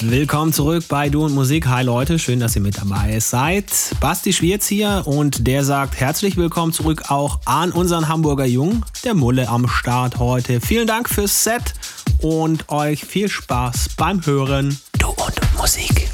Willkommen zurück bei Du und Musik. Hi Leute, schön, dass ihr mit dabei seid. Basti Schwierz hier und der sagt herzlich willkommen zurück auch an unseren Hamburger Jungen, der Mulle am Start heute. Vielen Dank fürs Set und euch viel Spaß beim Hören. Du und Musik.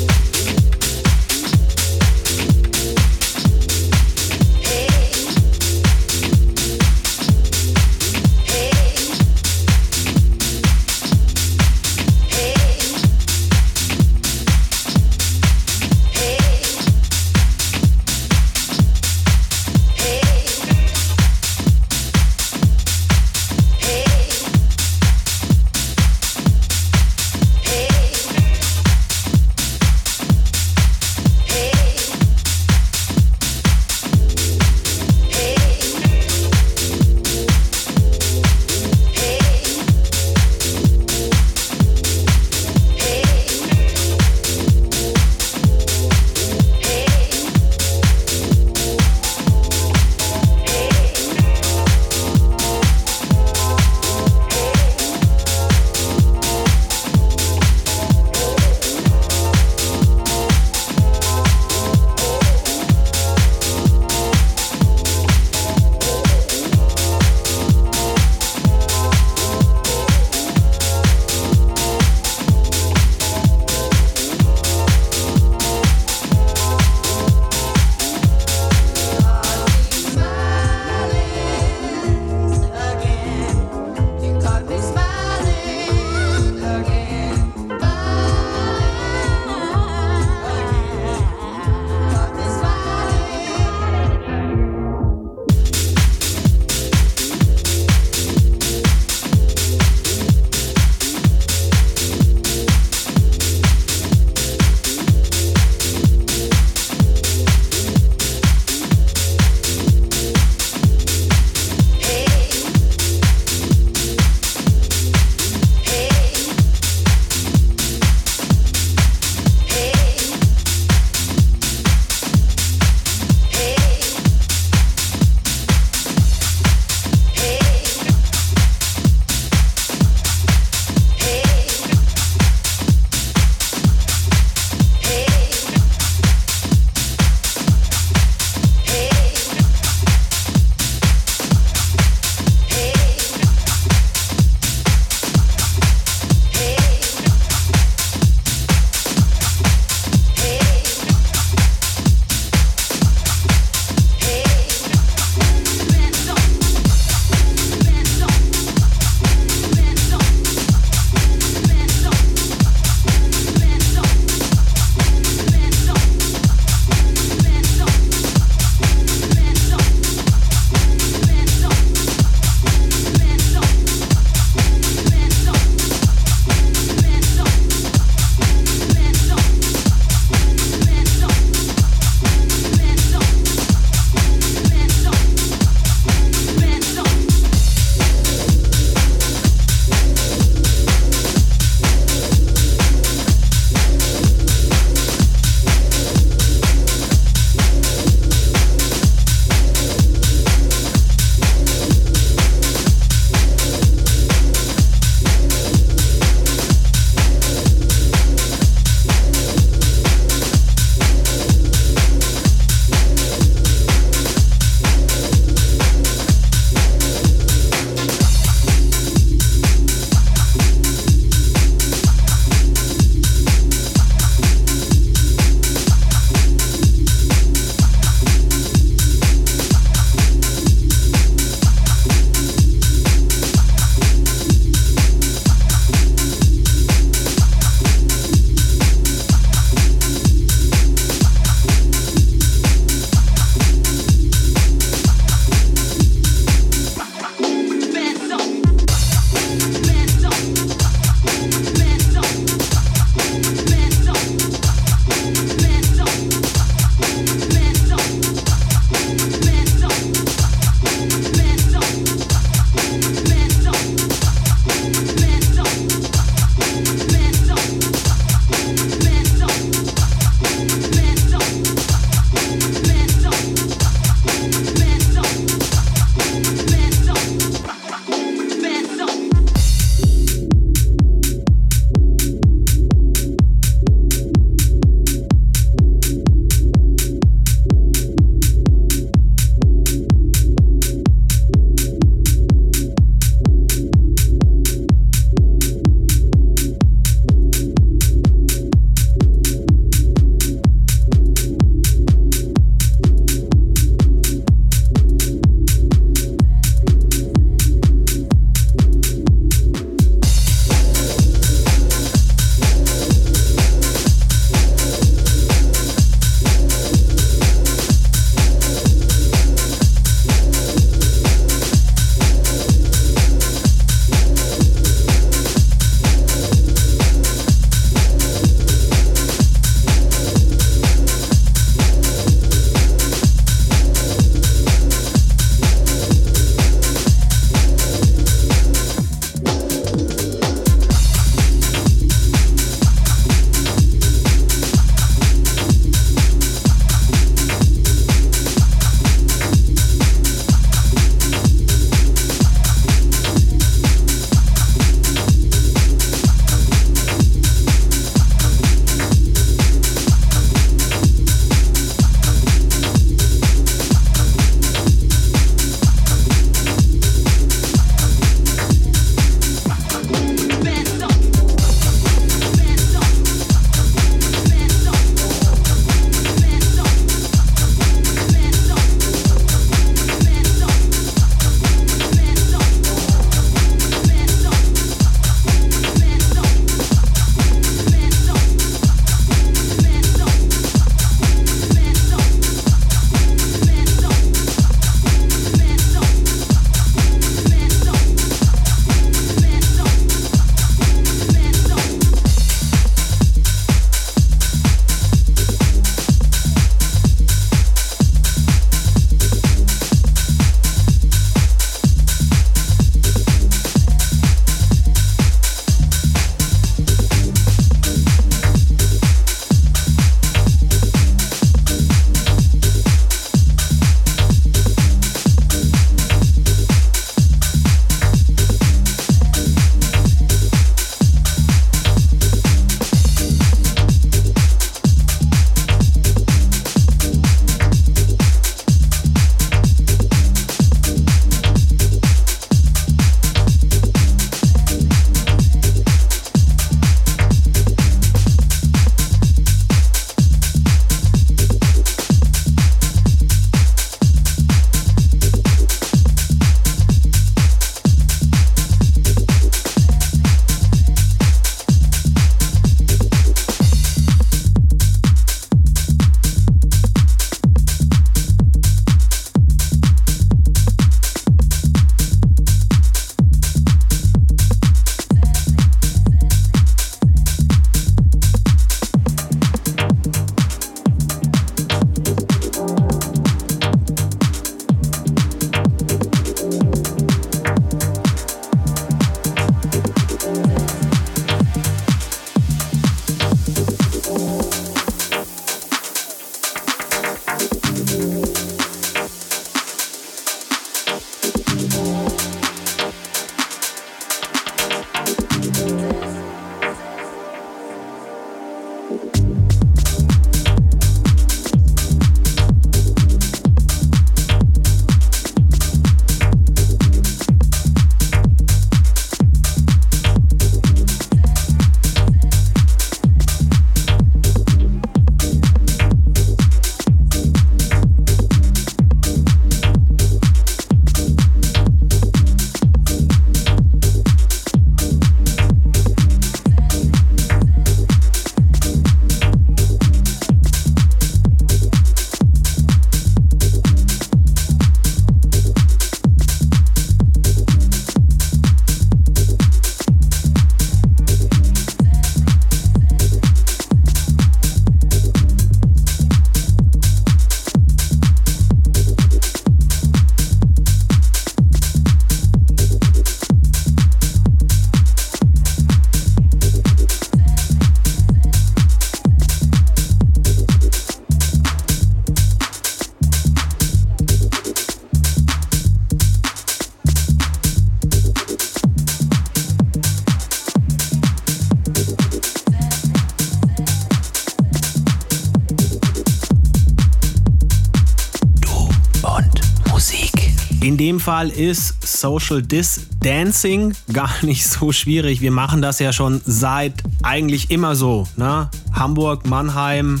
Fall ist Social Distancing gar nicht so schwierig. Wir machen das ja schon seit eigentlich immer so. Ne? Hamburg, Mannheim,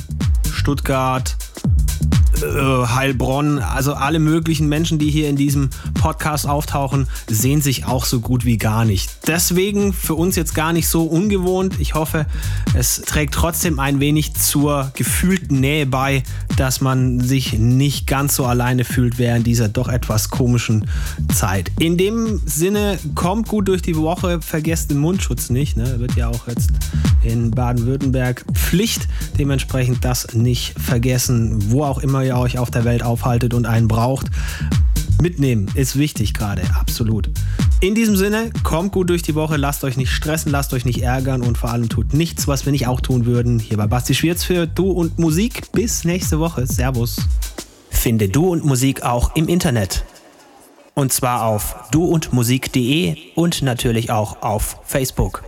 Stuttgart, äh, Heilbronn, also alle möglichen Menschen, die hier in diesem Podcast auftauchen, sehen sich auch so gut wie gar nicht. Deswegen für uns jetzt gar nicht so ungewohnt. Ich hoffe, es trägt trotzdem ein wenig zur gefühlten Nähe bei, dass man sich nicht ganz so alleine fühlt während dieser doch etwas komischen Zeit. In dem Sinne, kommt gut durch die Woche, vergesst den Mundschutz nicht. Ne? Wird ja auch jetzt in Baden-Württemberg Pflicht. Dementsprechend das nicht vergessen, wo auch immer ihr euch auf der Welt aufhaltet und einen braucht. Mitnehmen ist wichtig gerade, absolut. In diesem Sinne, kommt gut durch die Woche, lasst euch nicht stressen, lasst euch nicht ärgern und vor allem tut nichts, was wir nicht auch tun würden. Hier bei Basti Schwierz für Du und Musik. Bis nächste Woche. Servus. Finde Du und Musik auch im Internet. Und zwar auf duundmusik.de und natürlich auch auf Facebook.